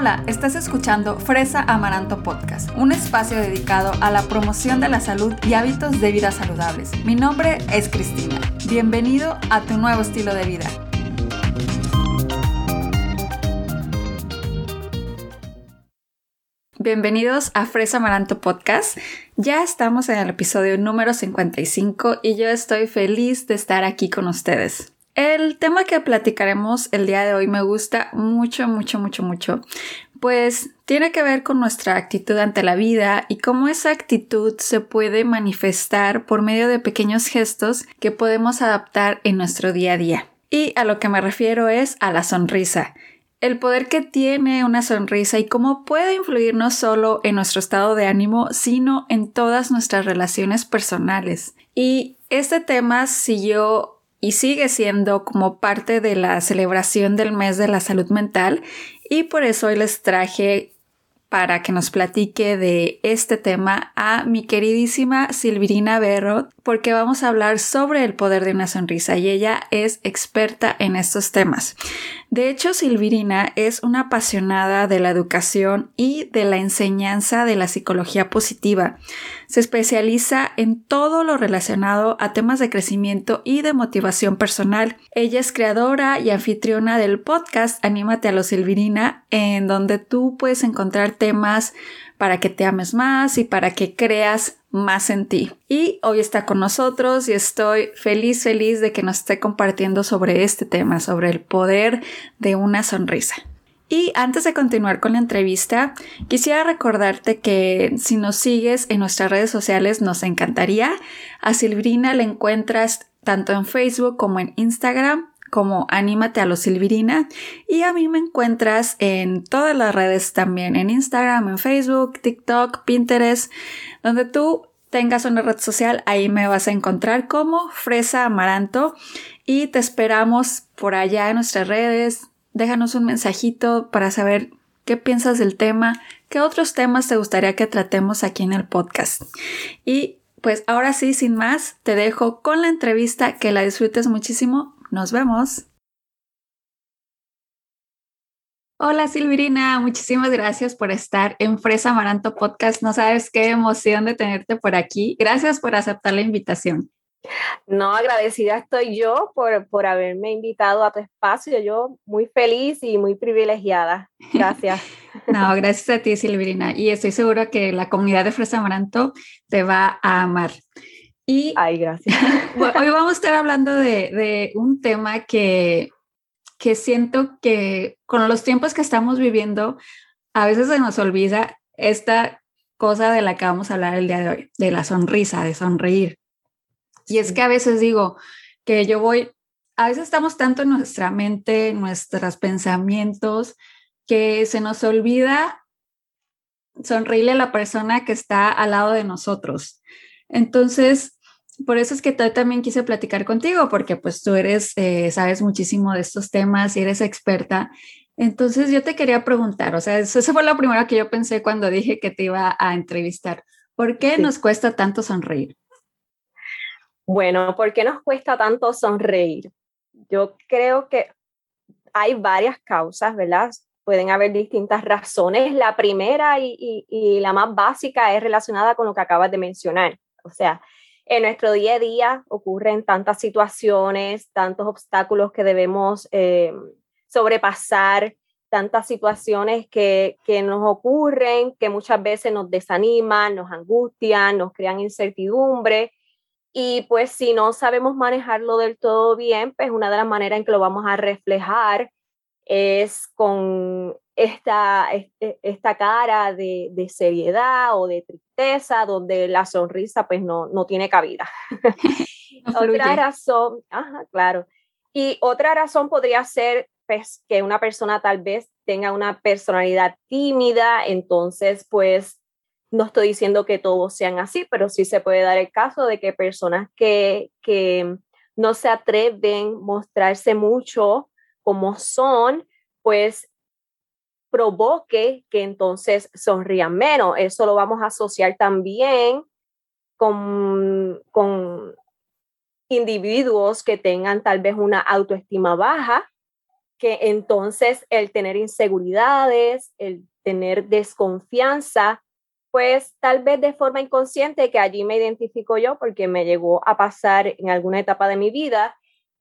Hola, estás escuchando Fresa Amaranto Podcast, un espacio dedicado a la promoción de la salud y hábitos de vida saludables. Mi nombre es Cristina. Bienvenido a tu nuevo estilo de vida. Bienvenidos a Fresa Amaranto Podcast. Ya estamos en el episodio número 55 y yo estoy feliz de estar aquí con ustedes. El tema que platicaremos el día de hoy me gusta mucho, mucho, mucho, mucho, pues tiene que ver con nuestra actitud ante la vida y cómo esa actitud se puede manifestar por medio de pequeños gestos que podemos adaptar en nuestro día a día. Y a lo que me refiero es a la sonrisa. El poder que tiene una sonrisa y cómo puede influir no solo en nuestro estado de ánimo, sino en todas nuestras relaciones personales. Y este tema siguió y sigue siendo como parte de la celebración del mes de la salud mental y por eso hoy les traje para que nos platique de este tema a mi queridísima Silvirina Berro, porque vamos a hablar sobre el poder de una sonrisa y ella es experta en estos temas. De hecho, Silvirina es una apasionada de la educación y de la enseñanza de la psicología positiva. Se especializa en todo lo relacionado a temas de crecimiento y de motivación personal. Ella es creadora y anfitriona del podcast Anímate a lo Silvirina, en donde tú puedes encontrar temas para que te ames más y para que creas más en ti. Y hoy está con nosotros y estoy feliz, feliz de que nos esté compartiendo sobre este tema, sobre el poder de una sonrisa. Y antes de continuar con la entrevista, quisiera recordarte que si nos sigues en nuestras redes sociales nos encantaría. A Silvirina la encuentras tanto en Facebook como en Instagram como Anímate a lo Silvirina y a mí me encuentras en todas las redes también, en Instagram, en Facebook, TikTok, Pinterest, donde tú tengas una red social, ahí me vas a encontrar como Fresa Amaranto y te esperamos por allá en nuestras redes, déjanos un mensajito para saber qué piensas del tema, qué otros temas te gustaría que tratemos aquí en el podcast. Y pues ahora sí, sin más, te dejo con la entrevista, que la disfrutes muchísimo. Nos vemos. Hola Silvirina, muchísimas gracias por estar en Fresa Amaranto Podcast. No sabes qué emoción de tenerte por aquí. Gracias por aceptar la invitación. No, agradecida estoy yo por, por haberme invitado a tu espacio. Yo muy feliz y muy privilegiada. Gracias. no, gracias a ti, Silvirina. Y estoy segura que la comunidad de Fresa Amaranto te va a amar. Y Ay, gracias. hoy vamos a estar hablando de, de un tema que, que siento que con los tiempos que estamos viviendo, a veces se nos olvida esta cosa de la que vamos a hablar el día de hoy, de la sonrisa, de sonreír. Y es que a veces digo que yo voy, a veces estamos tanto en nuestra mente, en nuestros pensamientos, que se nos olvida sonreírle a la persona que está al lado de nosotros. Entonces, por eso es que también quise platicar contigo, porque pues tú eres, eh, sabes muchísimo de estos temas y eres experta. Entonces yo te quería preguntar, o sea, eso, fue lo primero que yo pensé cuando dije que te iba a entrevistar. ¿Por qué nos cuesta tanto sonreír? Bueno, ¿por qué nos cuesta tanto sonreír? Yo creo que hay varias causas, ¿verdad? Pueden haber distintas razones. La primera y, y, la más básica es relacionada con lo que acabas de mencionar. O sea, en nuestro día a día ocurren tantas situaciones, tantos obstáculos que debemos eh, sobrepasar, tantas situaciones que, que, nos ocurren, que muchas veces nos desaniman, nos angustian, nos crean incertidumbre. Y pues si no sabemos manejarlo del todo bien, pues una de las maneras en que lo vamos a reflejar es con esta, este, esta cara de, de seriedad o de tristeza, donde la sonrisa pues no, no tiene cabida. otra razón, ajá, claro. Y otra razón podría ser pues, que una persona tal vez tenga una personalidad tímida, entonces pues no estoy diciendo que todos sean así, pero sí se puede dar el caso de que personas que, que no se atreven a mostrarse mucho como son, pues provoque que entonces sonrían menos. Eso lo vamos a asociar también con, con individuos que tengan tal vez una autoestima baja, que entonces el tener inseguridades, el tener desconfianza, pues tal vez de forma inconsciente, que allí me identifico yo porque me llegó a pasar en alguna etapa de mi vida,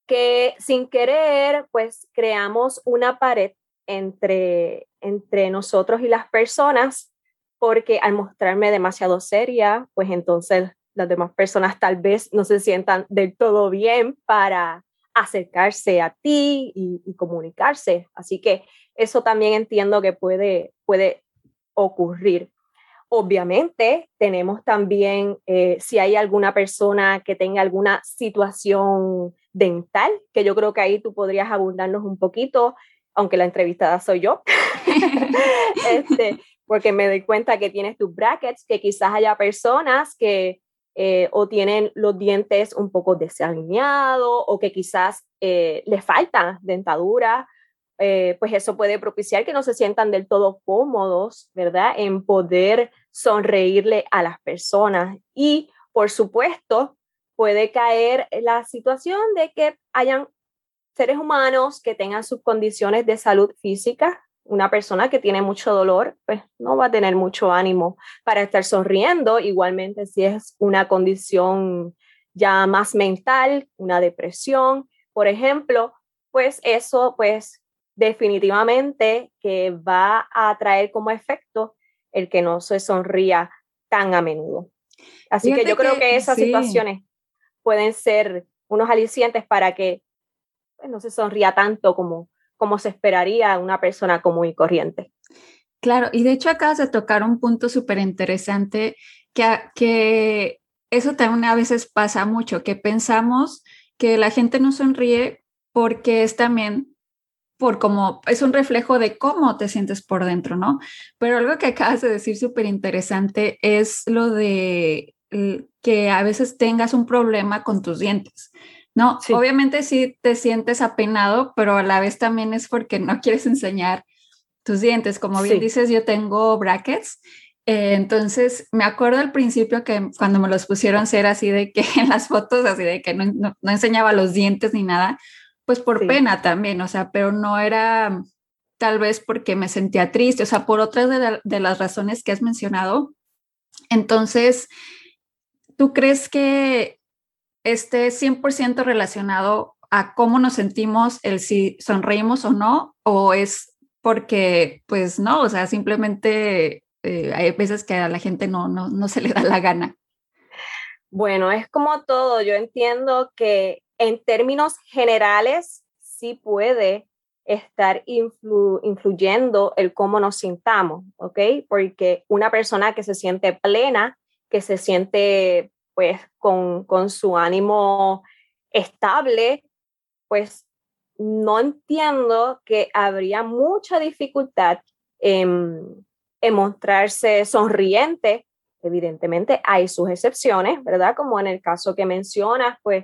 que sin querer, pues creamos una pared entre, entre nosotros y las personas, porque al mostrarme demasiado seria, pues entonces las demás personas tal vez no se sientan del todo bien para acercarse a ti y, comunicarse. Así que eso también entiendo que puede, puede ocurrir. Obviamente, tenemos también, eh, si hay alguna persona que tenga alguna situación dental, que yo creo que ahí tú podrías abundarnos un poquito, aunque la entrevistada soy yo, este, porque me doy cuenta que tienes tus brackets, que quizás haya personas que eh, o tienen los dientes un poco desalineados o que quizás eh, les falta dentadura, eh, pues eso puede propiciar que no se sientan del todo cómodos, ¿verdad? En poder sonreírle a las personas. Y, por supuesto, puede caer la situación de que hayan seres humanos que tengan sus condiciones de salud física una persona que tiene mucho dolor, pues no va a tener mucho ánimo para estar sonriendo. Igualmente, si es una condición ya más mental, una depresión, por ejemplo, pues eso, pues definitivamente que va a traer como efecto el que no se sonría tan a menudo. Así que yo creo que, esas situaciones pueden ser unos alicientes para que pues, no se sonría tanto como como se esperaría una persona común y corriente. Claro, y de hecho acabas de tocar un punto súper interesante que, que eso también a veces pasa mucho, que pensamos que la gente no sonríe porque es también por como es un reflejo de cómo te sientes por dentro, ¿no? Pero algo que acabas de decir súper interesante es lo de que a veces tengas un problema con tus dientes. No, obviamente sí te sientes apenado, pero a la vez también es porque no quieres enseñar tus dientes. Como bien dices, yo tengo brackets. Eh, entonces, me acuerdo al principio que cuando me los pusieron ser así de que en las fotos, así de que no, enseñaba los dientes ni nada, pues por pena también, o sea, pero no era tal vez porque me sentía triste, o sea, por otras de, de las razones que has mencionado. Entonces, ¿tú crees que esté 100% relacionado a cómo nos sentimos, el si sonreímos o no, o es porque, pues no, o sea, simplemente eh, hay veces que a la gente no, no, no se le da la gana. Bueno, es como todo, yo entiendo que en términos generales sí puede estar influyendo el cómo nos sintamos, ¿ok? Porque una persona que se siente plena, que se siente pues con, con su ánimo estable, pues no entiendo que habría mucha dificultad en, en, mostrarse sonriente. Evidentemente hay sus excepciones, ¿verdad? Como en el caso que mencionas, pues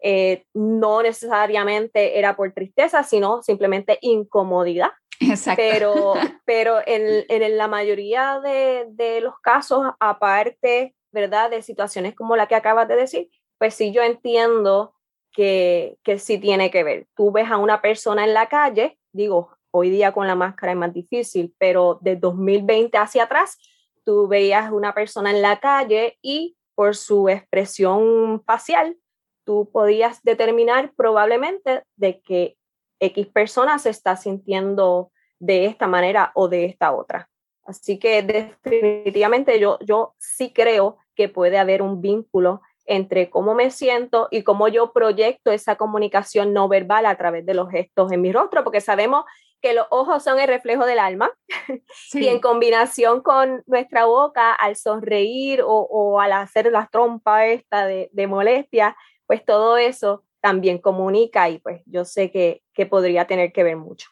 eh, no necesariamente era por tristeza, sino simplemente incomodidad. Exacto. Pero, pero en, en la mayoría de, de, los casos, aparte ¿verdad? De situaciones como la que acabas de decir, pues sí yo entiendo que, que sí tiene que ver. Tú ves a una persona en la calle, digo, hoy día con la máscara es más difícil, pero de 2020 hacia atrás, tú veías una persona en la calle y por su expresión facial, tú podías determinar probablemente de que X persona se está sintiendo de esta manera o de esta otra. Así que definitivamente yo, yo sí creo que puede haber un vínculo entre cómo me siento y cómo yo proyecto esa comunicación no verbal a través de los gestos en mi rostro, porque sabemos que los ojos son el reflejo del alma y en combinación con nuestra boca al sonreír o, al hacer la trompa esta de, de, molestia, pues todo eso también comunica y pues yo sé que, que podría tener que ver mucho.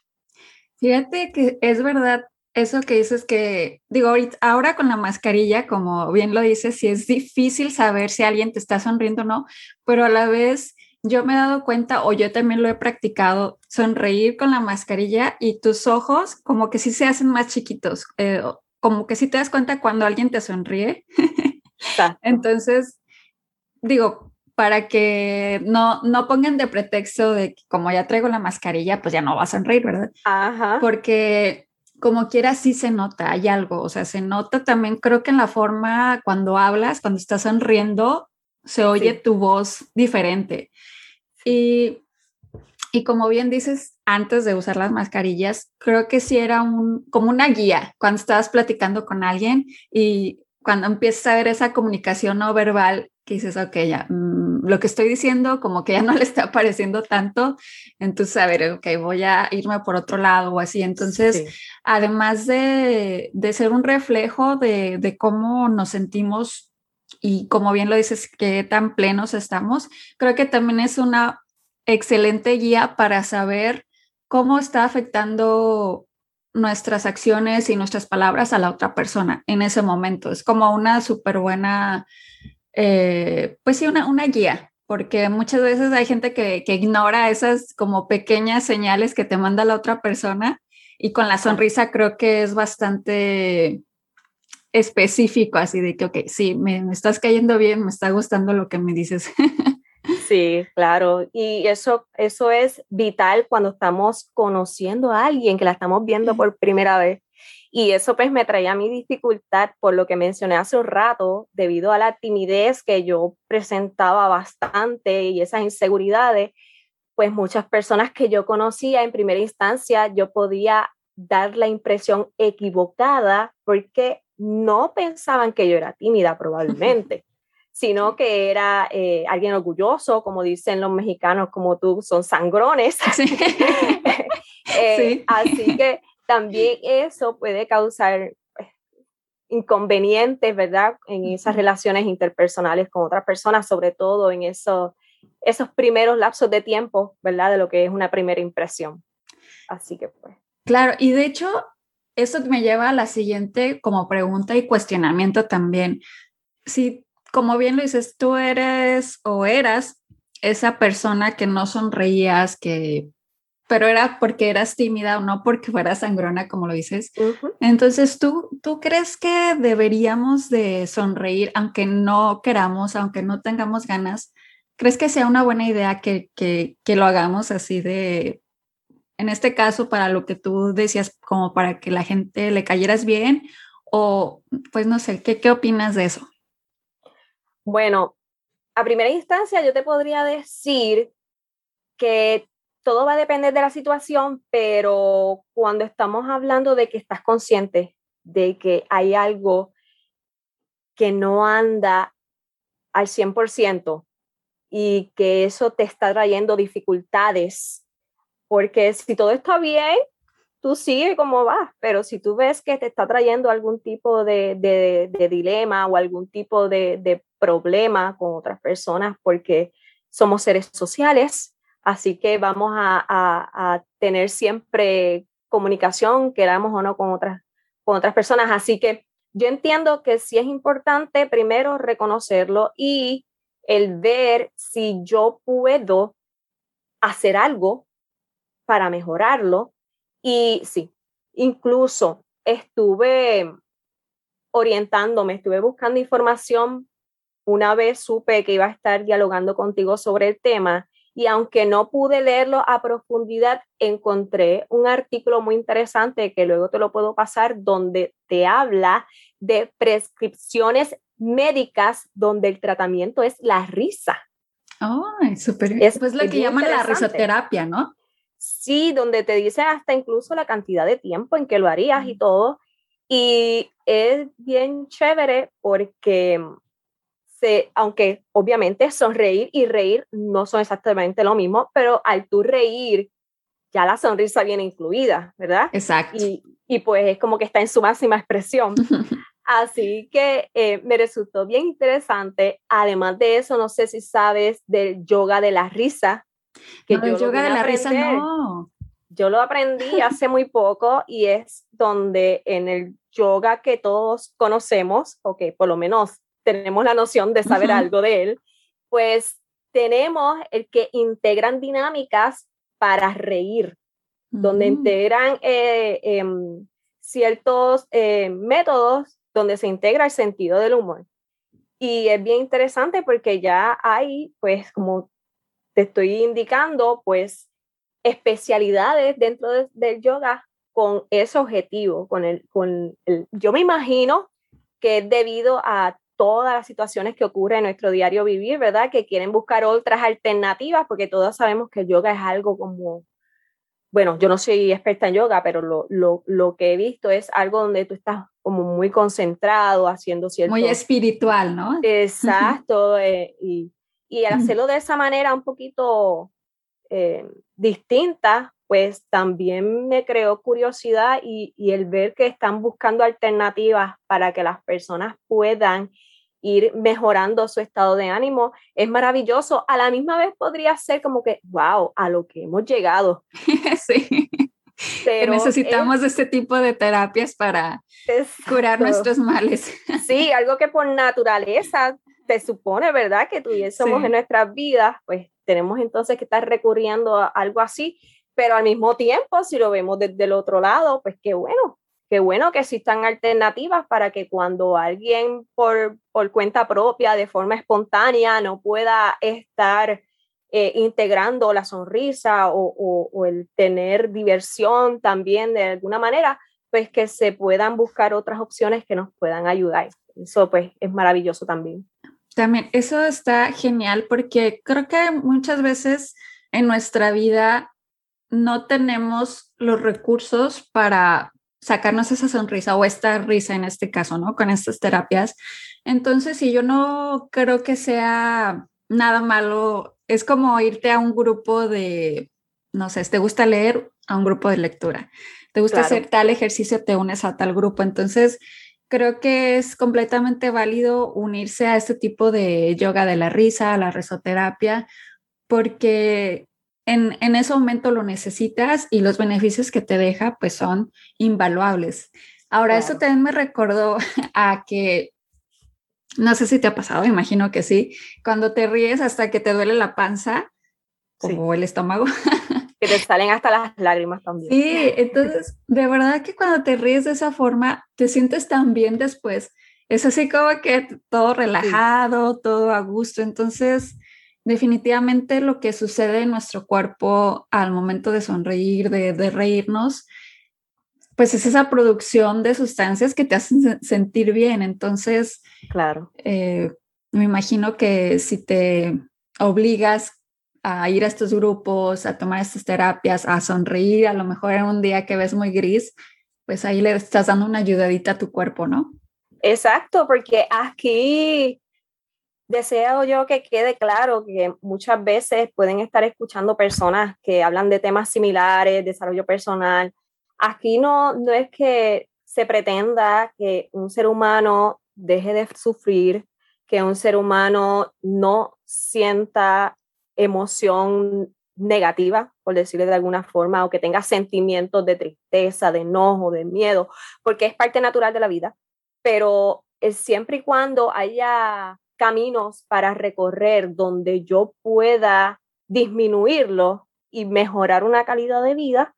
Fíjate que es verdad eso que dices que, digo, ahora con la mascarilla, como bien lo dices, sí es difícil saber si alguien te está sonriendo o no, pero a la vez yo me he dado cuenta, o yo también lo he practicado, sonreír con la mascarilla y tus ojos como que sí se hacen más chiquitos, eh, como que sí te das cuenta cuando alguien te sonríe. Entonces, digo, para que no, no pongan de pretexto de que como ya traigo la mascarilla, pues ya no vas a sonreír, ¿verdad? Ajá. Porque como quiera sí se nota, hay algo, o sea, se nota también, creo que en la forma cuando hablas, cuando estás sonriendo, se oye tu voz diferente. Y, y como bien dices, antes de usar las mascarillas, creo que sí era un, como una guía cuando estabas platicando con alguien y cuando empiezas a ver esa comunicación no verbal, que dices, ok, ya, mm, lo que estoy diciendo como que ya no le está pareciendo tanto, entonces, a ver, ok, voy a irme por otro lado o así. Entonces, además de, de, ser un reflejo de, de, cómo nos sentimos y como bien lo dices, qué tan plenos estamos, creo que también es una excelente guía para saber cómo está afectando nuestras acciones y nuestras palabras a la otra persona en ese momento. Es como una súper buena, eh, pues sí, una, una guía, porque muchas veces hay gente que, que, ignora esas como pequeñas señales que te manda la otra persona y con la sonrisa creo que es bastante específico, así de que, ok, sí, me, me estás cayendo bien, me está gustando lo que me dices. Sí, claro. Y eso, eso es vital cuando estamos conociendo a alguien que la estamos viendo por primera vez. Y eso pues me traía mi dificultad por lo que mencioné hace un rato, debido a la timidez que yo presentaba bastante y esas inseguridades, pues muchas personas que yo conocía en primera instancia, yo podía dar la impresión equivocada porque no pensaban que yo era tímida probablemente sino que era eh, alguien orgulloso, como dicen los mexicanos, como tú, son sangrones. Eh, así que también eso puede causar pues, inconvenientes, ¿verdad? En esas relaciones interpersonales con otras personas, sobre todo en esos, esos primeros lapsos de tiempo, ¿verdad? De lo que es una primera impresión. Así que pues. Claro, y de hecho, eso me lleva a la siguiente como pregunta y cuestionamiento también. Si como bien lo dices, tú eres o eras esa persona que no sonreías, que, pero era porque eras tímida o no porque fueras sangrona, como lo dices. Entonces, ¿tú, ¿tú crees que deberíamos de sonreír aunque no queramos, aunque no tengamos ganas? ¿Crees que sea una buena idea que, que, que lo hagamos así de, en este caso, para lo que tú decías, como para que la gente le cayeras bien? O, pues no sé, ¿qué, qué opinas de eso? Bueno, a primera instancia yo te podría decir que todo va a depender de la situación, pero cuando estamos hablando de que estás consciente de que hay algo que no anda al 100% y que eso te está trayendo dificultades, porque si todo está bien, tú sigue como vas, pero si tú ves que te está trayendo algún tipo de, dilema o algún tipo de, de, problema con otras personas, porque somos seres sociales, así que vamos a, tener siempre comunicación, queramos o no, con otras, con otras personas. Así que yo entiendo que sí es importante primero reconocerlo y el ver si yo puedo hacer algo para mejorarlo y sí, incluso estuve orientándome, estuve buscando información. Una vez supe que iba a estar dialogando contigo sobre el tema y aunque no pude leerlo a profundidad, encontré un artículo muy interesante que luego te lo puedo pasar donde te habla de prescripciones médicas donde el tratamiento es la risa. Oh, súper. Es pues lo que llaman la risoterapia, ¿no? sí, donde te dice hasta incluso la cantidad de tiempo en que lo harías y todo. Y es bien chévere porque se, aunque obviamente sonreír y reír no son exactamente lo mismo, pero al tú reír, ya la sonrisa viene incluida, ¿verdad? Exacto. Y, y pues es como que está en su máxima expresión. Así que eh, me resultó bien interesante. Además de eso, no sé si sabes del yoga de la risa, que yo yoga de la risa no. Yo lo aprendí hace muy poco y es donde en el yoga que todos conocemos, o que por lo menos tenemos la noción de saber algo de él, pues tenemos el que integran dinámicas para reír, donde mm. integran eh, em, ciertos eh, métodos donde se integra el sentido del humor. Y es bien interesante porque ya hay, pues, como te estoy indicando, pues, especialidades dentro del yoga con ese objetivo, con el, con el, yo me imagino que es debido a todas las situaciones que ocurren en nuestro diario vivir, ¿verdad? Que quieren buscar otras alternativas, porque todos sabemos que el yoga es algo como, bueno, yo no soy experta en yoga, pero lo, lo, lo que he visto es algo donde tú estás como muy concentrado, haciendo cierto... Muy espiritual, ¿no? Exacto, eh, y, y al hacerlo de esa manera un poquito eh, distinta, pues también me creó curiosidad y, y, el ver que están buscando alternativas para que las personas puedan ir mejorando su estado de ánimo es maravilloso. A la misma vez podría ser como que, wow, a lo que hemos llegado. sí. Pero necesitamos este tipo de terapias para curar nuestros males. Sí, algo que por naturaleza te supone, ¿verdad? Que tuviésemos en nuestras vidas, pues tenemos entonces que estar recurriendo a algo así, pero al mismo tiempo, si lo vemos desde el otro lado, pues qué bueno, qué bueno que existan alternativas para que cuando alguien por, por cuenta propia, de forma espontánea, no pueda estar eh, integrando la sonrisa o, o, el tener diversión también de alguna manera, pues que se puedan buscar otras opciones que nos puedan ayudar. Eso pues es maravilloso también. También, eso está genial porque creo que muchas veces en nuestra vida no tenemos los recursos para sacarnos esa sonrisa o esta risa en este caso, ¿no? Con estas terapias. Entonces, si yo no creo que sea nada malo, es como irte a un grupo de, no sé, te gusta leer a un grupo de lectura, te gusta hacer tal ejercicio, te unes a tal grupo. Entonces, creo que es completamente válido unirse a este tipo de yoga de la risa, a la risoterapia, porque en, en, ese momento lo necesitas y los beneficios que te deja pues son invaluables. Ahora, eso también me recordó a que, no sé si te ha pasado, imagino que sí, cuando te ríes hasta que te duele la panza o el estómago. Que te salen hasta las lágrimas también. Sí, entonces, de verdad que cuando te ríes de esa forma, te sientes tan bien después. Es así como que todo relajado, todo a gusto. Entonces, definitivamente lo que sucede en nuestro cuerpo al momento de sonreír, de, reírnos, pues es esa producción de sustancias que te hacen sentir bien. Entonces, claro. Eh, me imagino que si te obligas a ir a estos grupos, a tomar estas terapias, a sonreír, a lo mejor en un día que ves muy gris, pues ahí le estás dando una ayudadita a tu cuerpo, ¿no? Exacto, porque aquí deseo yo que quede claro que muchas veces pueden estar escuchando personas que hablan de temas similares, desarrollo personal. Aquí no, no es que se pretenda que un ser humano deje de sufrir, que un ser humano no sienta emoción negativa, por decirlo de alguna forma, o que tenga sentimientos de tristeza, de enojo, de miedo, porque es parte natural de la vida, pero siempre y cuando haya caminos para recorrer donde yo pueda disminuirlo y mejorar una calidad de vida,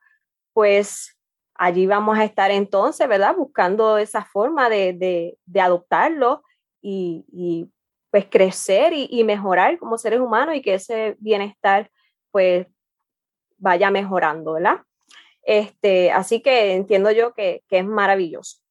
pues allí vamos a estar entonces, ¿verdad? Buscando esa forma de, adoptarlo y, pues crecer y, mejorar como seres humanos y que ese bienestar pues vaya mejorando, ¿verdad? Este, así que entiendo yo que es maravilloso.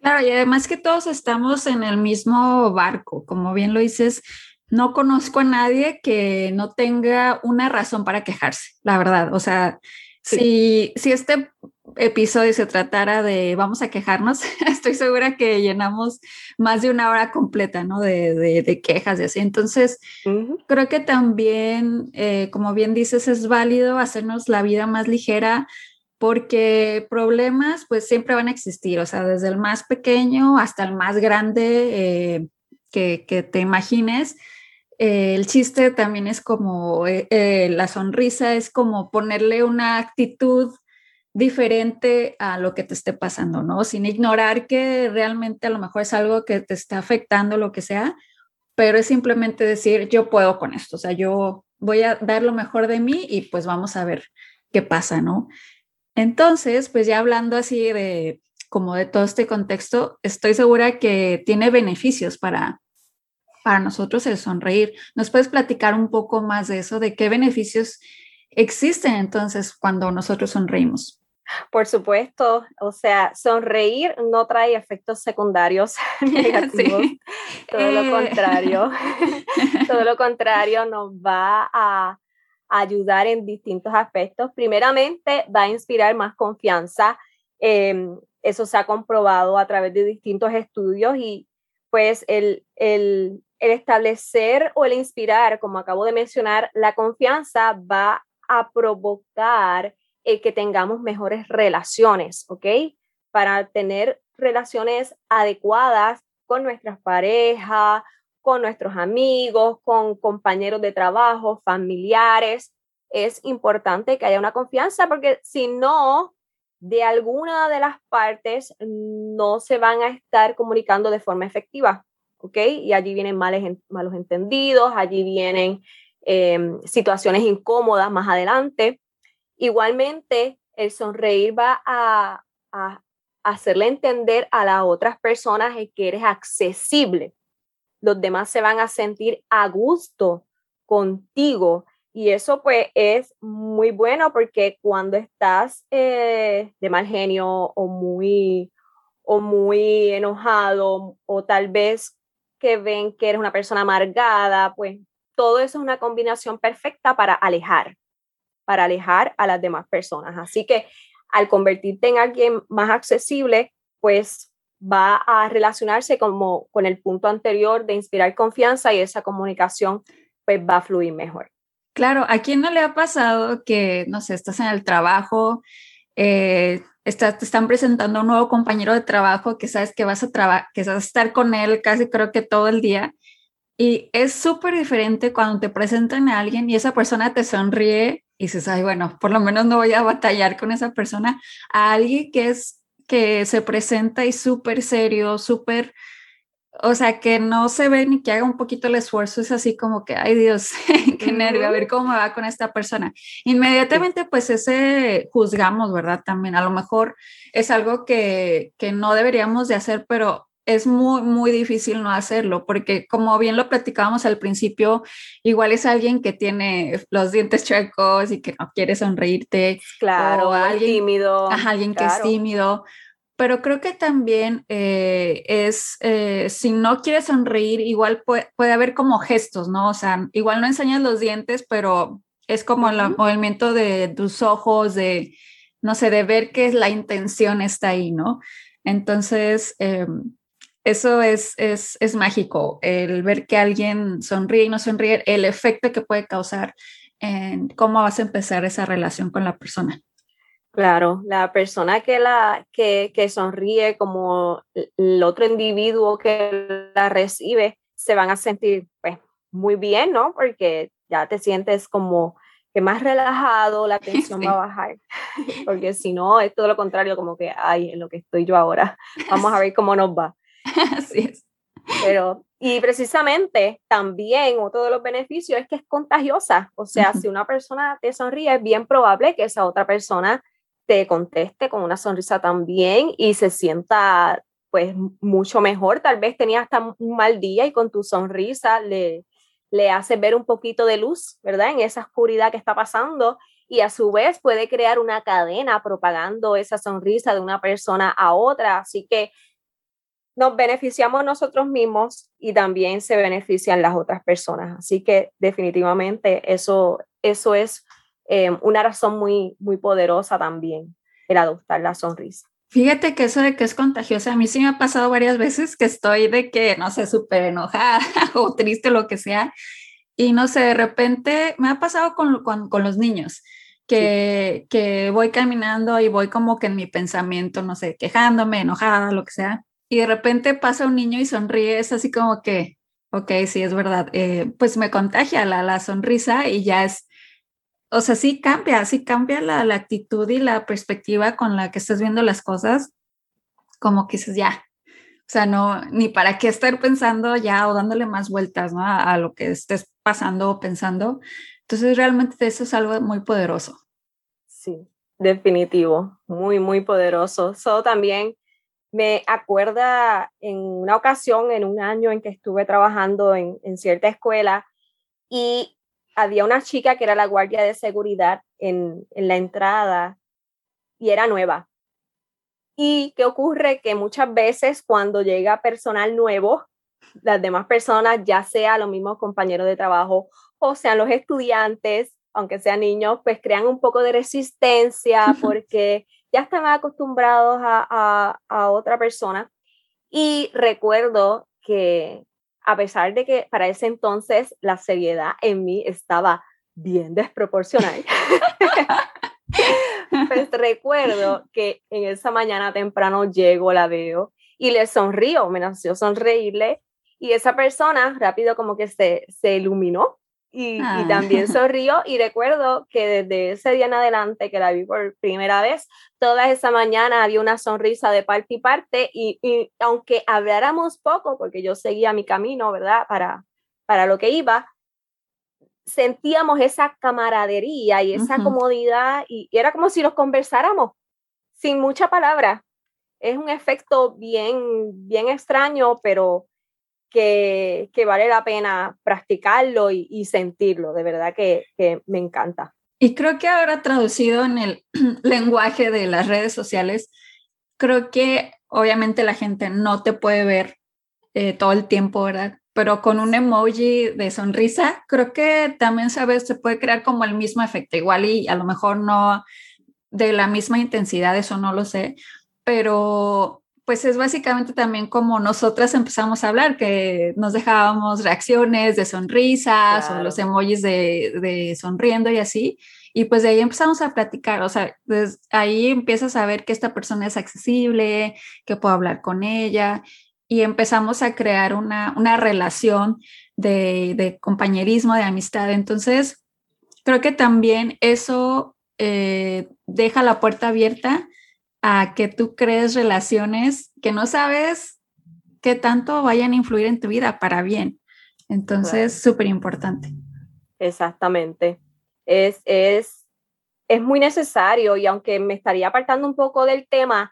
Claro, y además que todos estamos en el mismo barco, como bien lo dices, no conozco a nadie que no tenga una razón para quejarse, la verdad. O sea, si, si este episodio se tratara de vamos a quejarnos, estoy segura que llenamos más de una hora completa, ¿no? De, de, quejas y así. Entonces, creo que también, eh, como bien dices, es válido hacernos la vida más ligera, porque problemas pues siempre van a existir, o sea, desde el más pequeño hasta el más grande eh, que, te imagines. Eh, el chiste también es como, eh, la sonrisa es como ponerle una actitud diferente a lo que te esté pasando, ¿no? Sin ignorar que realmente a lo mejor es algo que te está afectando, lo que sea, pero es simplemente decir, yo puedo con esto, o sea, yo voy a dar lo mejor de mí y pues vamos a ver qué pasa, ¿no? Entonces, pues ya hablando así de como de todo este contexto, estoy segura que tiene beneficios para, para nosotros el sonreír. ¿Nos puedes platicar un poco más de eso, de qué beneficios existen entonces cuando nosotros sonreímos? Por supuesto, o sea, sonreír no trae efectos secundarios negativos, todo lo eh. contrario, todo lo contrario nos va a ayudar en distintos aspectos. Primeramente, va a inspirar más confianza. Em, eso se ha comprobado a través de distintos estudios y pues el, el, el establecer o el inspirar, como acabo de mencionar, la confianza va a provocar el que tengamos mejores relaciones, ¿ok? Para tener relaciones adecuadas con nuestras parejas, con nuestros amigos, con compañeros de trabajo, familiares. Es importante que haya una confianza porque si no, de alguna de las partes no se van a estar comunicando de forma efectiva, ¿ok? Y allí vienen males, malos entendidos, allí vienen em, situaciones incómodas más adelante. Igualmente, el sonreír va a, hacerle entender a las otras personas que eres accesible. Los demás se van a sentir a gusto contigo y eso pues es muy bueno porque cuando estás eh, de mal genio o muy, o muy enojado o tal vez que ven que eres una persona amargada, pues todo eso es una combinación perfecta para alejar para alejar a las demás personas. Así que al convertirte en alguien más accesible, pues va a relacionarse como con el punto anterior de inspirar confianza y esa comunicación pues va a fluir mejor. Claro, ¿a quién no le ha pasado que, no sé, estás en el trabajo, eh, te están presentando un nuevo compañero de trabajo que sabes que vas a, que vas a estar con él casi creo que todo el día y es súper diferente cuando te presentan a alguien y esa persona te sonríe y dices, ay, bueno, por lo menos no voy a batallar con esa persona, a alguien que es, que se presenta y súper serio, súper, o sea, que no se ve ni que haga un poquito el esfuerzo, es así como que, ay Dios, qué nervio, a ver cómo me va con esta persona. Inmediatamente, pues ese juzgamos, ¿verdad? También a lo mejor es algo que, que no deberíamos de hacer, pero es muy, muy difícil no hacerlo, porque como bien lo platicábamos al principio, igual es alguien que tiene los dientes chuecos y que no quiere sonreírte. Claro, alguien tímido. alguien que es tímido. Pero creo que también eh, es, eh, si no quiere sonreír, igual puede, puede, haber como gestos, ¿no? O sea, igual no enseñas los dientes, pero es como el movimiento de tus ojos, de, no sé, de ver que la intención está ahí, ¿no? Entonces, em, eso es, es, es, mágico, el ver que alguien sonríe y no sonríe, el efecto que puede causar en cómo vas a empezar esa relación con la persona. Claro, la persona que, la, que, que sonríe como el otro individuo que la recibe, se van a sentir pues, muy bien, ¿no? Porque ya te sientes como que más relajado, la tensión va a bajar. Porque si no, es todo lo contrario, como que, ay, en lo que estoy yo ahora, vamos a ver cómo nos va. Así es. Pero, y precisamente también otro de los beneficios es que es contagiosa. O sea, si una persona te sonríe, es bien probable que esa otra persona te conteste con una sonrisa también y se sienta pues mucho mejor. Tal vez tenía hasta un mal día y con tu sonrisa le, le hace ver un poquito de luz, ¿verdad? En esa oscuridad que está pasando y a su vez puede crear una cadena propagando esa sonrisa de una persona a otra. Así que nos beneficiamos nosotros mismos y también se benefician las otras personas. Así que definitivamente eso, eso es eh, una razón muy, muy poderosa también, el adoptar la sonrisa. Fíjate que eso de que es contagiosa, a mí sí me ha pasado varias veces que estoy de que, no sé, súper enojada o triste, lo que sea, y no sé, de repente me ha pasado con, con, los niños. Que, que voy caminando y voy como que en mi pensamiento, no sé, quejándome, enojada, lo que sea, y de repente pasa un niño y sonríe, así como que, ok, sí, es verdad, eh, pues me contagia la, la sonrisa y ya es, o sea, sí cambia, sí cambia la, la, actitud y la perspectiva con la que estás viendo las cosas, como que dices, ya, o sea, no, ni para qué estar pensando ya o dándole más vueltas, ¿no? A, lo que estés pasando o pensando. Entonces, realmente eso es algo muy poderoso. Sí, definitivo, muy, muy poderoso. Eso también me acuerda en una ocasión, en un año en que estuve trabajando en, en cierta escuela y había una chica que era la guardia de seguridad en, en la entrada y era nueva. ¿Y qué ocurre? Que muchas veces cuando llega personal nuevo, las demás personas, ya sea los mismos compañeros de trabajo o sean los estudiantes, aunque sean niños, pues crean un poco de resistencia porque ya están acostumbrados a, a, otra persona. Y recuerdo que a pesar de que para ese entonces la seriedad en mí estaba bien desproporcional, pues recuerdo que en esa mañana temprano llego, la veo y le sonrío, me nació sonreírle y esa persona rápido como que se, se iluminó y, ah. también sonrió y recuerdo que desde ese día en adelante que la vi por primera vez, toda esa mañana había una sonrisa de parte y parte y, y aunque habláramos poco, porque yo seguía mi camino, ¿verdad? Para, para lo que iba, sentíamos esa camaradería y esa comodidad y, y, era como si nos conversáramos sin mucha palabra. Es un efecto bien, bien extraño, pero que, vale la pena practicarlo y, sentirlo, de verdad que, me encanta. Y creo que ahora traducido en el lenguaje de las redes sociales, creo que obviamente la gente no te puede ver eh, todo el tiempo, ¿verdad? Pero con un emoji de sonrisa, creo que también, ¿sabes? Se puede crear como el mismo efecto, igual y a lo mejor no de la misma intensidad, eso no lo sé, pero pues es básicamente también como nosotras empezamos a hablar, que nos dejábamos reacciones de sonrisas o los emojis de, sonriendo y así. Y pues de ahí empezamos a platicar, o sea, ahí empiezas a ver que esta persona es accesible, que puedo hablar con ella y empezamos a crear una, relación de, compañerismo, de amistad. Entonces, creo que también eso eh, deja la puerta abierta a que tú crees relaciones que no sabes qué tanto vayan a influir en tu vida para bien. Entonces, súper importante. Exactamente. Es, es, es muy necesario y aunque me estaría apartando un poco del tema,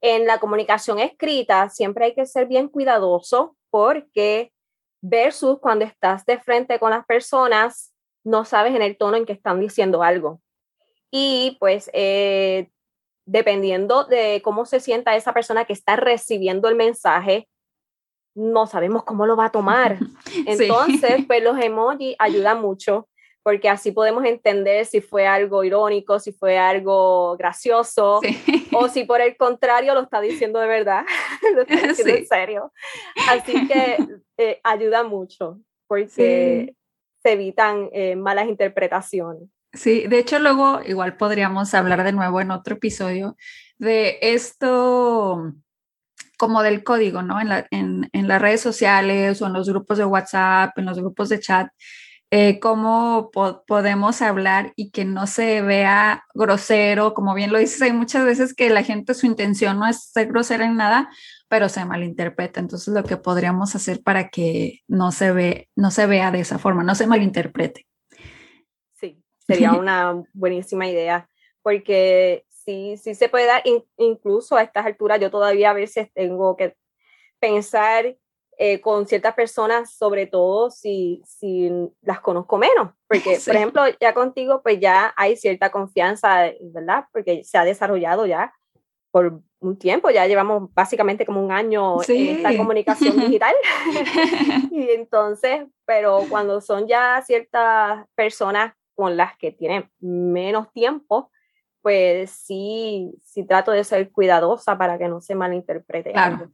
en la comunicación escrita siempre hay que ser bien cuidadoso porque versus cuando estás de frente con las personas, no sabes en el tono en que están diciendo algo. Y pues eh, dependiendo de cómo se sienta esa persona que está recibiendo el mensaje, no sabemos cómo lo va a tomar. Entonces, pues los emojis ayudan mucho porque así podemos entender si fue algo irónico, si fue algo gracioso, o si por el contrario lo está diciendo de verdad, lo está diciendo en serio. Así que eh, ayuda mucho porque se evitan eh, malas interpretaciones. Sí, de hecho luego igual podríamos hablar de nuevo en otro episodio de esto como del código, ¿no? En, la, en, en las redes sociales o en los grupos de WhatsApp, en los grupos de chat, eh, cómo podemos hablar y que no se vea grosero, como bien lo dices, hay muchas veces que la gente su intención no es ser grosera en nada, pero se malinterpreta. Entonces lo que podríamos hacer para que no se, ve, no se vea de esa forma, no se malinterprete sería una buenísima idea, porque sí, sí se puede dar, incluso a estas alturas yo todavía a veces tengo que pensar eh, con ciertas personas, sobre todo si, si las conozco menos, porque por ejemplo ya contigo pues ya hay cierta confianza, ¿verdad? Porque se ha desarrollado ya por un tiempo, ya llevamos básicamente como un año en esta comunicación digital. y entonces, pero cuando son ya ciertas personas con las que tienen menos tiempo, pues sí, sí trato de ser cuidadosa para que no se malinterprete. Claro.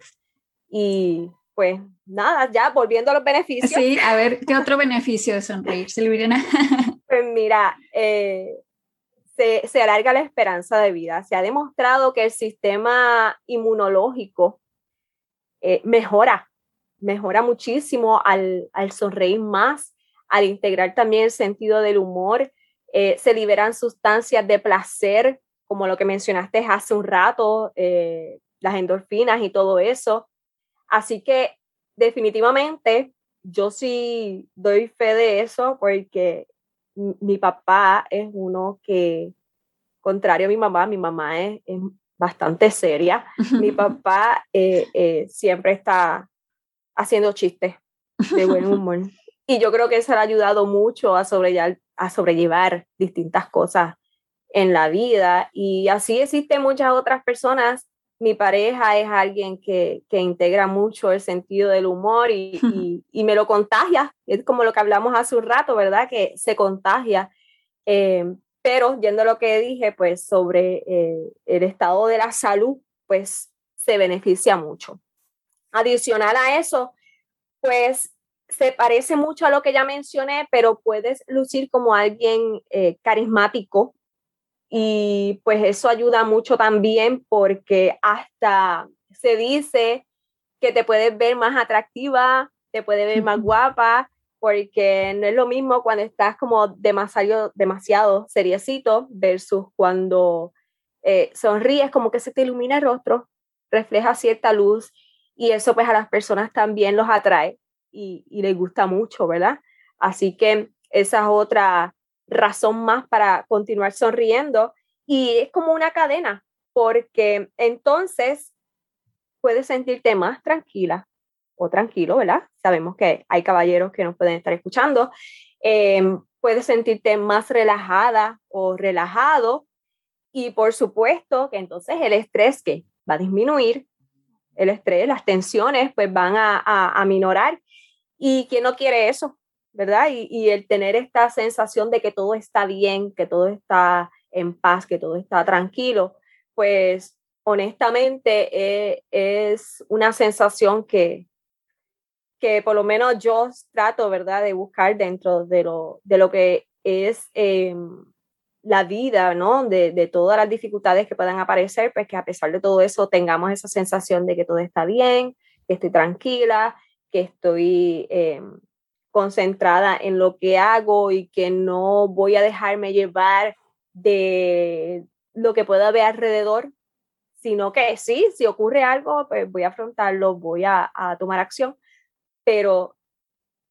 Y pues nada, ya volviendo a los beneficios. Sí, a ver, ¿qué otro beneficio de sonreír, Silvina? pues mira, eh, se, se, alarga la esperanza de vida. Se ha demostrado que el sistema inmunológico eh, mejora, mejora muchísimo al, al sonreír más al integrar también el sentido del humor, eh, se liberan sustancias de placer, como lo que mencionaste hace un rato, eh, las endorfinas y todo eso. Así que definitivamente yo sí doy fe de eso porque mi papá es uno que, contrario a mi mamá, mi mamá es, bastante seria. Mi papá eh, eh, siempre está haciendo chistes de buen humor. Y yo creo que eso le ha ayudado mucho a sobrellevar, a sobrellevar distintas cosas en la vida. Y así existen muchas otras personas. Mi pareja es alguien que, que integra mucho el sentido del humor y, y, me lo contagia. Es como lo que hablamos hace un rato, ¿verdad? Que se contagia. Eh, pero yendo a lo que dije, pues sobre eh, el estado de la salud, pues se beneficia mucho. Adicional a eso, pues se parece mucho a lo que ya mencioné, pero puedes lucir como alguien eh, carismático y pues eso ayuda mucho también porque hasta se dice que te puedes ver más atractiva, te puedes ver más guapa, porque no es lo mismo cuando estás como demasiado, demasiado seriecito versus cuando eh, sonríes, como que se te ilumina el rostro, refleja cierta luz y eso pues a las personas también los atrae y, y les gusta mucho, ¿verdad? Así que esa es otra razón más para continuar sonriendo y es como una cadena, porque entonces puedes sentirte más tranquila, o tranquilo, ¿verdad? Sabemos que hay caballeros que nos pueden estar escuchando. Em, puedes sentirte más relajada o relajado y por supuesto que entonces el estrés que va a disminuir, el estrés, las tensiones pues van a, a, minorar y quién no quiere eso, ¿verdad? Y, y, el tener esta sensación de que todo está bien, que todo está en paz, que todo está tranquilo, pues honestamente eh, es una sensación que, que por lo menos yo trato, ¿verdad?, de buscar dentro de lo, de lo que es em, la vida, ¿no? De, de, todas las dificultades que puedan aparecer, pues que a pesar de todo eso tengamos esa sensación de que todo está bien, que estoy tranquila, que estoy em, concentrada en lo que hago y que no voy a dejarme llevar de lo que pueda haber alrededor, sino que sí, si ocurre algo, pues voy a afrontarlo, voy a, a tomar acción pero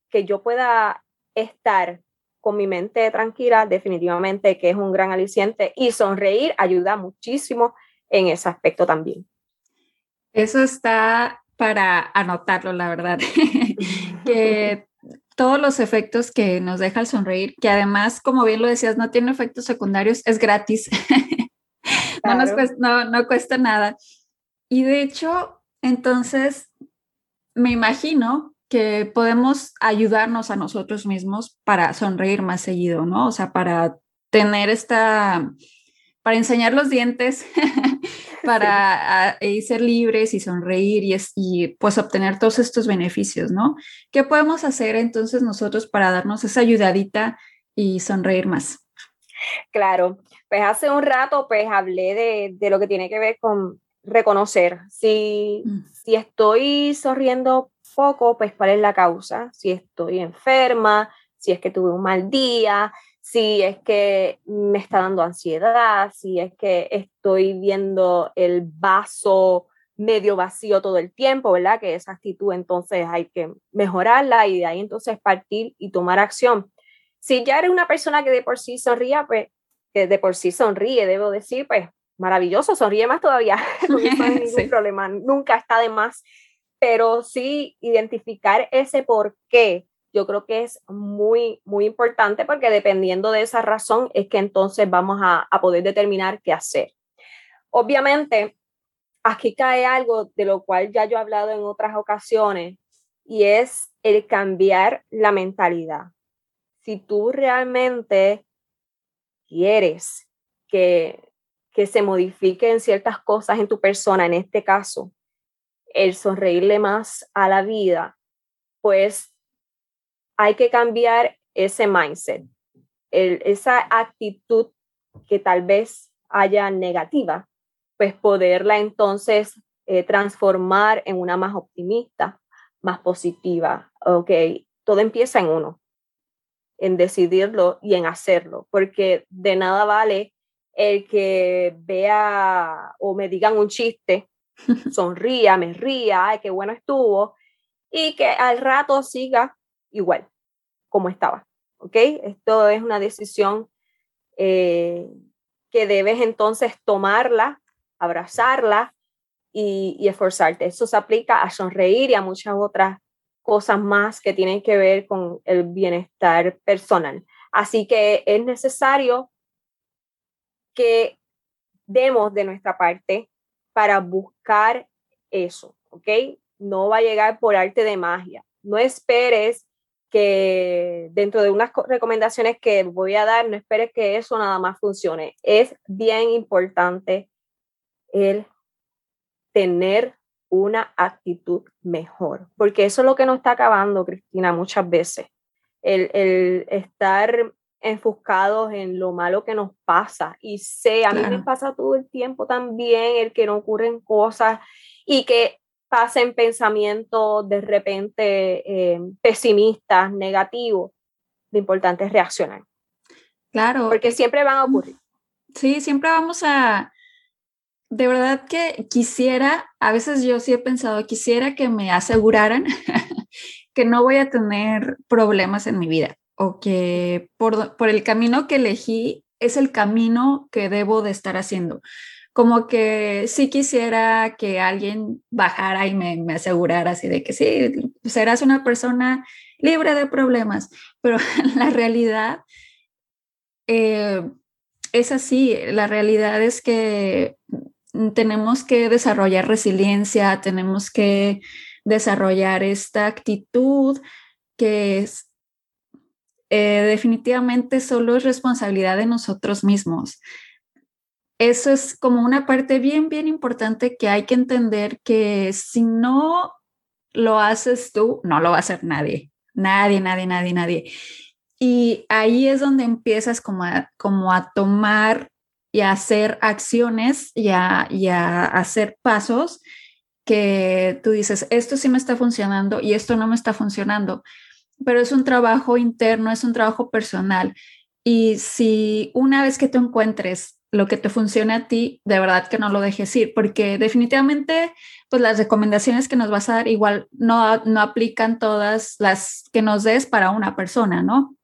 que yo pueda estar con mi mente tranquila, definitivamente que es un gran aliciente y sonreír ayuda muchísimo en ese aspecto también. Eso está para anotarlo, la verdad, que todos los efectos que nos deja el sonreír, que además, como bien lo decías, no tiene efectos secundarios, es gratis, no, nos cuesta, no, no cuesta nada. Y de hecho, entonces, me imagino que podemos ayudarnos a nosotros mismos para sonreír más seguido, ¿no? O sea, para tener esta, para enseñar los dientes, para ser libres y sonreír y, y pues obtener todos estos beneficios, ¿no? ¿Qué podemos hacer entonces nosotros para darnos esa ayudadita y sonreír más? Claro, pues hace un rato pues hablé de, de lo que tiene que ver con reconocer si, mm. si estoy sonriendo poco, pues cuál es la causa, si estoy enferma, si es que tuve un mal día, si es que me está dando ansiedad, si es que estoy viendo el vaso medio vacío todo el tiempo, ¿verdad? Que esa actitud entonces hay que mejorarla y de ahí entonces partir y tomar acción. Si ya eres una persona que de por sí sonríe, pues que de por sí sonríe, debo decir, pues maravilloso, sonríe más todavía, no hay ningún problema, nunca está de más pero sí identificar ese por qué, yo creo que es muy, muy importante porque dependiendo de esa razón es que entonces vamos a, a poder determinar qué hacer. Obviamente, aquí cae algo de lo cual ya yo he hablado en otras ocasiones y es el cambiar la mentalidad. Si tú realmente quieres que, que se modifiquen ciertas cosas en tu persona, en este caso, el sonreírle más a la vida, pues hay que cambiar ese mindset, esa actitud que tal vez haya negativa, pues poderla entonces eh, transformar en una más optimista, más positiva. Ok, todo empieza en uno, en decidirlo y en hacerlo, porque de nada vale el que vea o me digan un chiste sonría, me ría, ay, qué bueno estuvo, y que al rato siga igual como estaba. ¿Ok? Esto es una decisión eh, que debes entonces tomarla abrazarla y, y esforzarte. Eso se aplica a sonreír y a muchas otras cosas más que tienen que ver con el bienestar personal. Así que es necesario que demos de nuestra parte para buscar eso, ¿ok? No va a llegar por arte de magia. No esperes que dentro de unas recomendaciones que voy a dar, no esperes que eso nada más funcione. Es bien importante el tener una actitud mejor, porque eso es lo que nos está acabando, Cristina, muchas veces. El, el estar enfuscados en lo malo que nos pasa. Y sé, a mí me pasa todo el tiempo también el que no ocurren cosas y que pasen pensamientos de repente eh, pesimistas, negativos. Lo importante es reaccionar. Claro. Porque siempre van a ocurrir. Sí, siempre vamos a... De verdad que quisiera, a veces yo sí he pensado, quisiera que me aseguraran que no voy a tener problemas en mi vida o que por, por el camino que elegí es el camino que debo de estar haciendo. Como que sí quisiera que alguien bajara y me, asegurara así de que sí, serás una persona libre de problemas, pero la realidad eh, es así, la realidad es que tenemos que desarrollar resiliencia, tenemos que desarrollar esta actitud que es, eh, definitivamente solo es responsabilidad de nosotros mismos. Eso es como una parte bien, bien importante que hay que entender que si no lo haces tú, no lo va a hacer nadie. Nadie, nadie, nadie, nadie. Y ahí es donde empiezas como a, como a tomar y a hacer acciones y a, a hacer pasos que tú dices, esto sí me está funcionando y esto no me está funcionando pero es un trabajo interno, es un trabajo personal. Y si una vez que tú encuentres lo que te funcione a ti, de verdad que no lo dejes ir, porque definitivamente, pues las recomendaciones que nos vas a dar igual no, no aplican todas las que nos des para una persona, ¿no?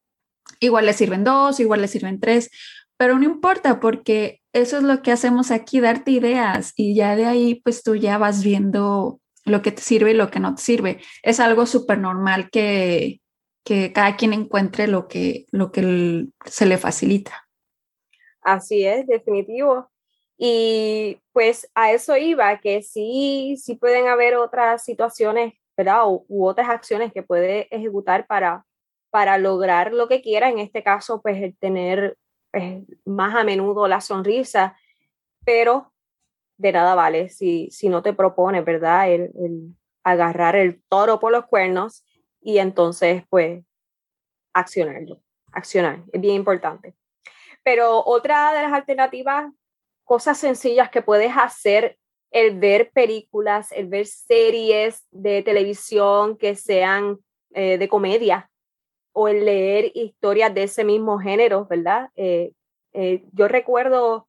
Igual le sirven dos, igual le sirven tres, pero no importa porque eso es lo que hacemos aquí, darte ideas y ya de ahí, pues tú ya vas viendo lo que te sirve y lo que no te sirve. Es algo súper normal que, que cada quien encuentre lo que, lo que se le facilita. Así es, definitivo. Y pues a eso iba, que sí, sí pueden haber otras situaciones, ¿verdad? u otras acciones que puede ejecutar para, para lograr lo que quiera. En este caso, pues el tener pues, más a menudo la sonrisa, pero de nada vale si, si no te propone, ¿verdad? El, el agarrar el toro por los cuernos y entonces pues accionarlo, accionar, es bien importante. Pero otra de las alternativas, cosas sencillas que puedes hacer, el ver películas, el ver series de televisión que sean eh, de comedia o el leer historias de ese mismo género, ¿verdad? Eh, eh, yo recuerdo,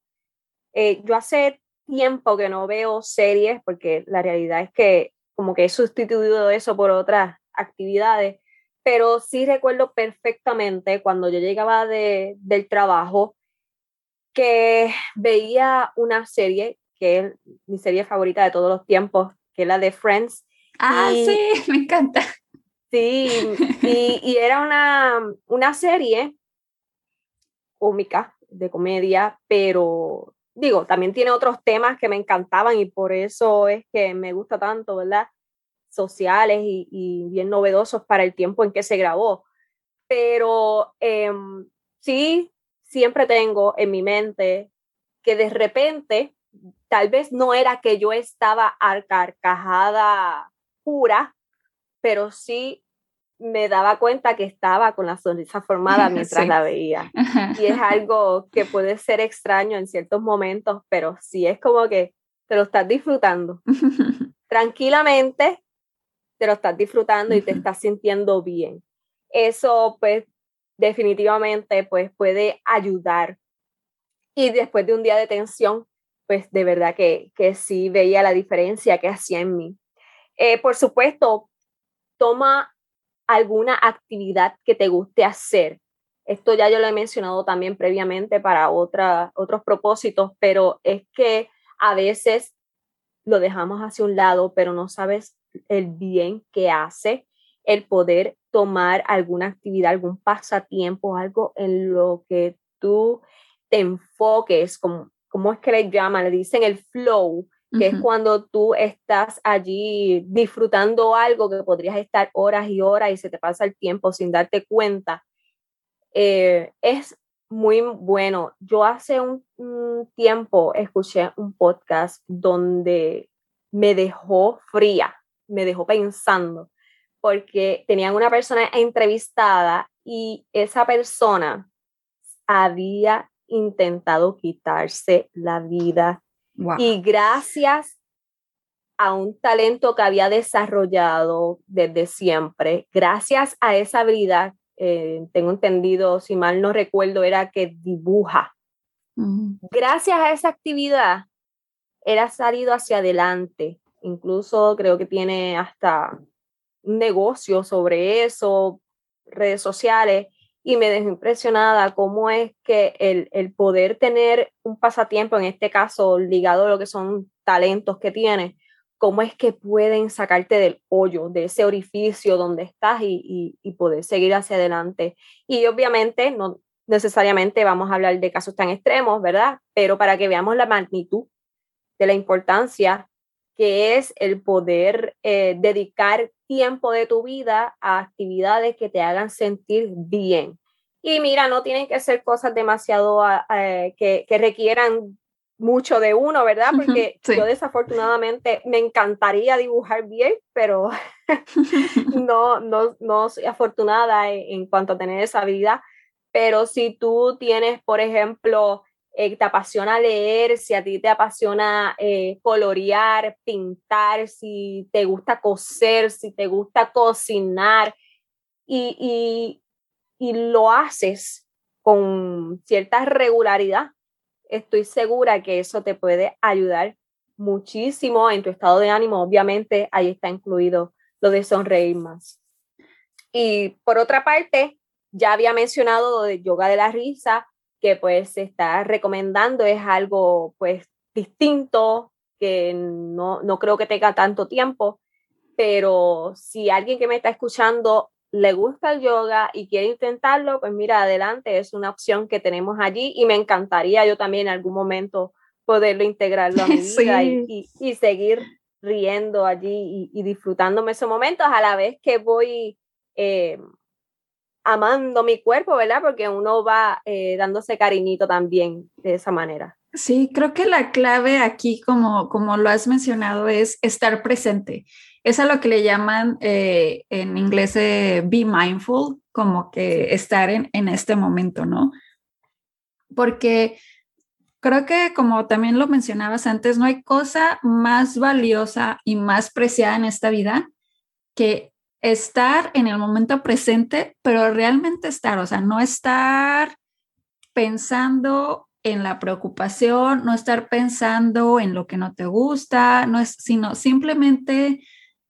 yo hace tiempo que no veo series porque la realidad es que como que he sustituido eso por otras actividades, pero sí recuerdo perfectamente cuando yo llegaba de, del trabajo que veía una serie, que es mi serie favorita de todos los tiempos, que es la de Friends. Ah, sí, me encanta. Sí, y, y era una, una serie cómica, de comedia, pero digo, también tiene otros temas que me encantaban y por eso es que me gusta tanto, ¿verdad? Sociales y, bien novedosos para el tiempo en que se grabó. Pero em, sí, siempre tengo en mi mente que de repente, tal vez no era que yo estaba al carcajada pura, pero sí me daba cuenta que estaba con la sonrisa formada mientras la veía. Y es algo que puede ser extraño en ciertos momentos, pero sí es como que te lo estás disfrutando tranquilamente te lo estás disfrutando y te estás sintiendo bien. Eso pues definitivamente pues puede ayudar. Y después de un día de tensión, pues de verdad que, que sí veía la diferencia que hacía en mí. Eh, por supuesto, toma alguna actividad que te guste hacer. Esto ya yo lo he mencionado también previamente para otra, otros propósitos, pero es que a veces lo dejamos hacia un lado, pero no sabes el bien que hace el poder tomar alguna actividad, algún pasatiempo, algo en lo que tú te enfoques, como, como es que le llaman, le dicen el flow, que es cuando tú estás allí disfrutando algo que podrías estar horas y horas y se te pasa el tiempo sin darte cuenta. Eh, es muy bueno. Yo hace un, tiempo escuché un podcast donde me dejó fría, me dejó pensando, porque tenían una persona entrevistada y esa persona había intentado quitarse la vida. Y gracias a un talento que había desarrollado desde siempre, gracias a esa habilidad eh, tengo entendido, si mal no recuerdo, era que dibuja. Gracias a esa actividad, él ha salido hacia adelante. Incluso creo que tiene hasta un negocio sobre eso, redes sociales, y me dejó impresionada cómo es que el, el poder tener un pasatiempo, en este caso ligado a lo que son talentos que tiene, cómo es que pueden sacarte del hoyo, de ese orificio donde estás y, poder seguir hacia adelante. Y obviamente no necesariamente vamos a hablar de casos tan extremos, ¿verdad? Pero para que veamos la magnitud de la importancia que es el poder eh, dedicar tiempo de tu vida a actividades que te hagan sentir bien. Y mira, no tienen que ser cosas demasiado ah, eh, que, que requieran mucho de uno, ¿verdad? Porque yo desafortunadamente me encantaría dibujar bien, pero no, no, no soy afortunada en, cuanto a tener esa habilidad. Pero si tú tienes, por ejemplo, eh, te apasiona leer, si a ti te apasiona eh, colorear, pintar, si te gusta coser, si te gusta cocinar y, y, y lo haces con cierta regularidad, estoy segura que eso te puede ayudar muchísimo en tu estado de ánimo. Obviamente, ahí está incluido lo de sonreír más. Y por otra parte, ya había mencionado lo de yoga de la risa, que pues se está recomendando, es algo pues distinto, que no, no creo que tenga tanto tiempo, pero si alguien que me está escuchando le gusta el yoga y quiere intentarlo, pues mira, adelante, es una opción que tenemos allí y me encantaría yo también en algún momento poderlo integrarlo a mi vida y, y, seguir riendo allí y, y, disfrutándome esos momentos a la vez que voy eh, amando mi cuerpo, ¿verdad? Porque uno va eh, dándose cariñito también de esa manera. Sí, creo que la clave aquí, como, como lo has mencionado, es estar presente. Es a lo que le llaman eh, en inglés be mindful, como que estar en, en este momento, ¿no? Porque creo que como también lo mencionabas antes, no hay cosa más valiosa y más preciada en esta vida que estar en el momento presente, pero realmente estar, o sea, no estar pensando en la preocupación, no estar pensando en lo que no te gusta, no es, sino simplemente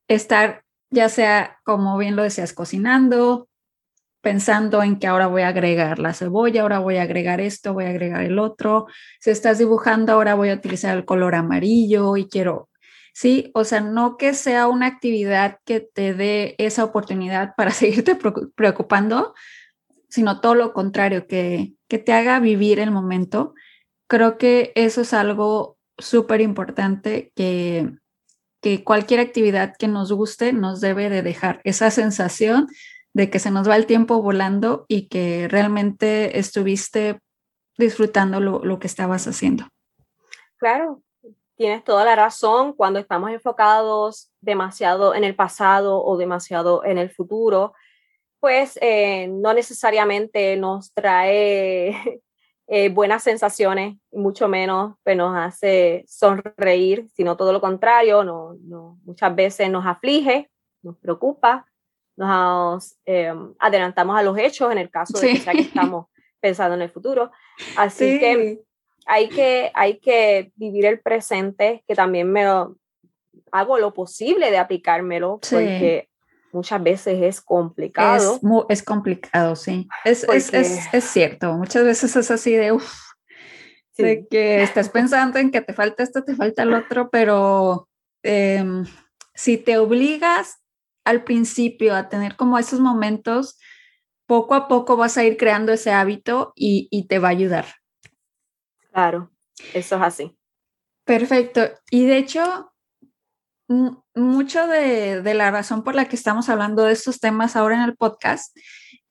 estar, ya sea, como bien lo decías, cocinando, pensando en que ahora voy a agregar la cebolla, ahora voy a agregar esto, voy a agregar el otro. Si estás dibujando, ahora voy a utilizar el color amarillo y quiero, sí, o sea, no que sea una actividad que te dé esa oportunidad para seguirte preocupando, sino todo lo contrario, que, que te haga vivir el momento. Creo que eso es algo súper importante que, que cualquier actividad que nos guste nos debe de dejar esa sensación de que se nos va el tiempo volando y que realmente estuviste disfrutando lo, lo que estabas haciendo. Claro, tienes toda la razón. Cuando estamos enfocados demasiado en el pasado o demasiado en el futuro, pues eh, no necesariamente nos trae eh, buenas sensaciones, mucho menos pues, nos hace sonreír, sino todo lo contrario, no, no, muchas veces nos aflige, nos preocupa, nos eh, adelantamos a los hechos en el caso de que, estamos pensando en el futuro. Así que hay que hay que vivir el presente, que también me hago lo posible de aplicármelo, porque muchas veces es complicado. Es, es complicado, sí. Es, es, es, cierto. Muchas veces es así de, uff, De que estás pensando en que te falta esto, te falta el otro, pero em, si te obligas al principio a tener como esos momentos, poco a poco vas a ir creando ese hábito y, y te va a ayudar. Claro, eso es así. Perfecto. Y de hecho, mucho de, la razón por la que estamos hablando de estos temas ahora en el podcast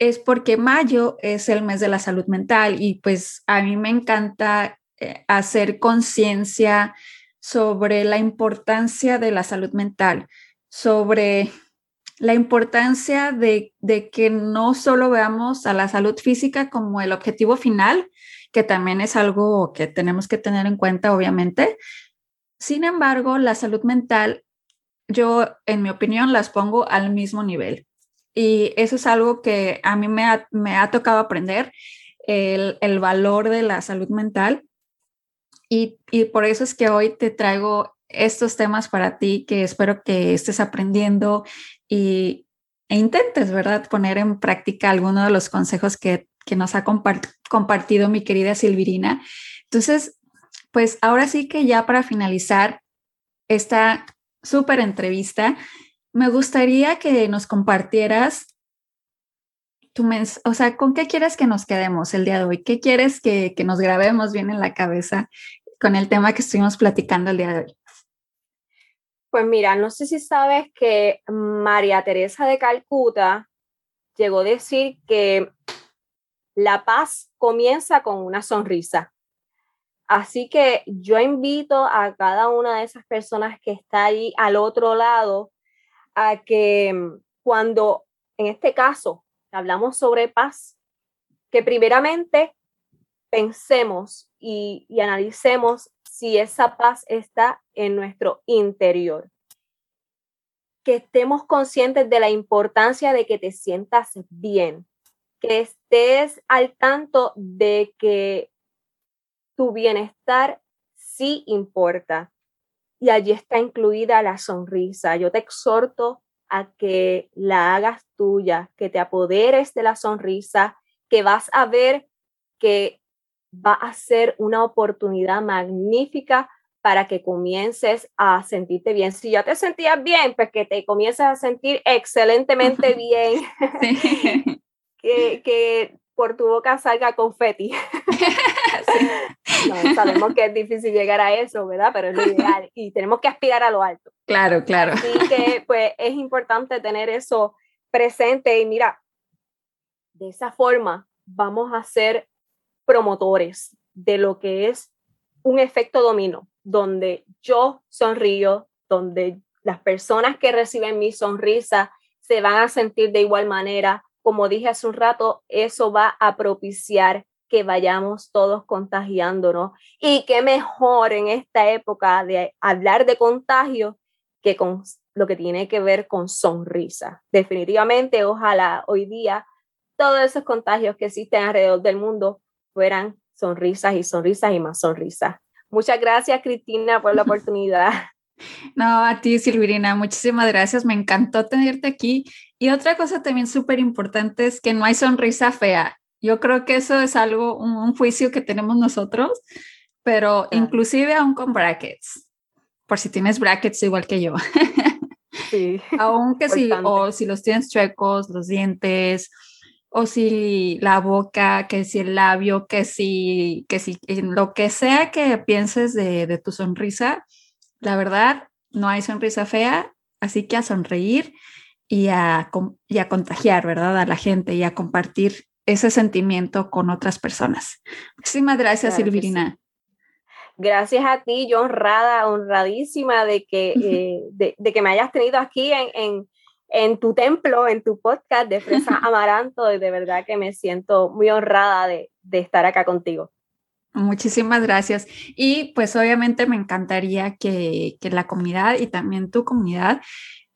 es porque mayo es el mes de la salud mental y pues a mí me encanta eh, hacer conciencia sobre la importancia de la salud mental, sobre la importancia de, que no solo veamos a la salud física como el objetivo final, que también es algo que tenemos que tener en cuenta, obviamente. Sin embargo, la salud mental, yo, en mi opinión, las pongo al mismo nivel. Y eso es algo que a mí me ha, tocado aprender, el, el, valor de la salud mental. Y, y por eso es que hoy te traigo estos temas para ti que espero que estés aprendiendo y, e intentes, ¿verdad?, poner en práctica alguno de los consejos que, que nos ha compartido mi querida Silvirina. Entonces, pues ahora sí que ya para finalizar esta súper entrevista, me gustaría que nos compartieras tu mens o sea, ¿con qué quieres que nos quedemos el día de hoy? ¿Qué quieres que, que nos grabemos bien en la cabeza con el tema que estuvimos platicando el día de hoy? Pues mira, no sé si sabes que María Teresa de Calcuta llegó a decir que la paz comienza con una sonrisa. Así que yo invito a cada una de esas personas que está ahí al otro lado a que mm, cuando, en este caso, hablamos sobre paz, que primeramente pensemos y, y analicemos si esa paz está en nuestro interior. Que estemos conscientes de la importancia de que te sientas bien, que estés al tanto de que tu bienestar sí importa, y allí está incluida la sonrisa. Yo te exhorto a que la hagas tuya, que te apoderes de la sonrisa, que vas a ver que va a ser una oportunidad magnífica para que comiences a sentirte bien. Si ya te sentías bien, pues que te comiences a sentir excelentemente bien. que, que por tu boca salga confeti. sabemos que es difícil llegar a eso, ¿verdad? Pero es lo ideal y tenemos que aspirar a lo alto. Claro, claro. Así que pues es importante tener eso presente y mira, de esa forma vamos a ser promotores de lo que es un efecto domino, donde yo sonrío, donde las personas que reciben mi sonrisa se van a sentir de igual manera. Como dije hace un rato, eso va a propiciar que vayamos todos contagiándonos. Y qué mejor en esta época de hablar de contagio que con lo que tiene que ver con sonrisa. Definitivamente, ojalá hoy día todos esos contagios que existen alrededor del mundo fueran sonrisas y sonrisas y más sonrisas. Muchas gracias, Cristina, por la oportunidad. No, a ti, Silvirina, muchísimas gracias. Me encantó tenerte aquí. Y otra cosa también súper importante es que no hay sonrisa fea. Yo creo que eso es algo, un, juicio que tenemos nosotros, pero inclusive aún con brackets, por si tienes brackets igual que yo. Sí. Aunque si, o si los tienes chuecos, los dientes, o si la boca, que si el labio, que si, que si lo que sea que pienses de, de tu sonrisa, la verdad, no hay sonrisa fea, así que a sonreír y a, y a contagiar, ¿verdad? A la gente y a compartir ese sentimiento con otras personas. Muchísimas gracias, Silvirina. Gracias a ti, yo honrada, honradísima de que, eh, de, que me hayas tenido aquí en, en, en, tu templo, en tu podcast de Fresa Amaranto, y de verdad que me siento muy honrada de, de estar acá contigo. Muchísimas gracias. Y pues obviamente me encantaría que, que la comunidad y también tu comunidad,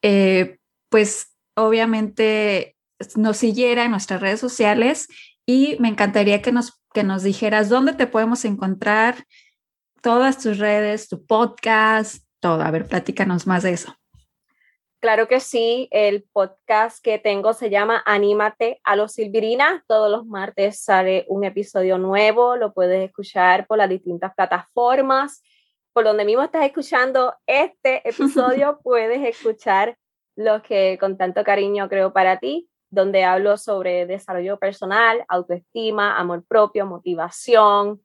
eh, pues obviamente nos siguiera en nuestras redes sociales y me encantaría que nos, que nos dijeras dónde te podemos encontrar, todas tus redes, tu podcast, todo. A ver, platícanos más de eso. Claro que sí, el podcast que tengo se llama Anímate a los Silvirina. Todos los martes sale un episodio nuevo, lo puedes escuchar por las distintas plataformas. Por donde mismo estás escuchando este episodio, puedes escuchar lo que con tanto cariño creo para ti, donde hablo sobre desarrollo personal, autoestima, amor propio, motivación,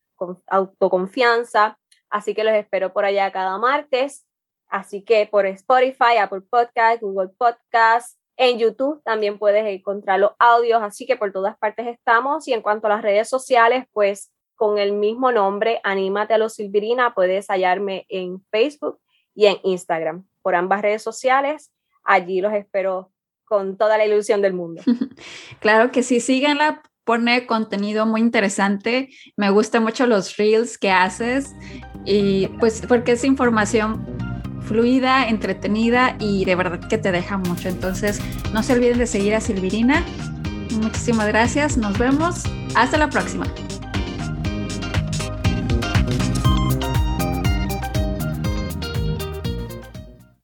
autoconfianza. Así que los espero por allá cada martes. Así que por Spotify, Apple Podcast, Google Podcast, en YouTube también puedes encontrar los audios, así que por todas partes estamos. Y en cuanto a las redes sociales, pues con el mismo nombre, Anímate a los Silvirina, puedes hallarme en Facebook y en Instagram. Por ambas redes sociales, allí los espero con toda la ilusión del mundo. claro que sí, síganla, pone contenido muy interesante. Me gustan mucho los reels que haces y pues porque es información fluida, entretenida y de verdad que te deja mucho. Entonces, no se olviden de seguir a Silvirina. Muchísimas gracias, nos vemos, hasta la próxima.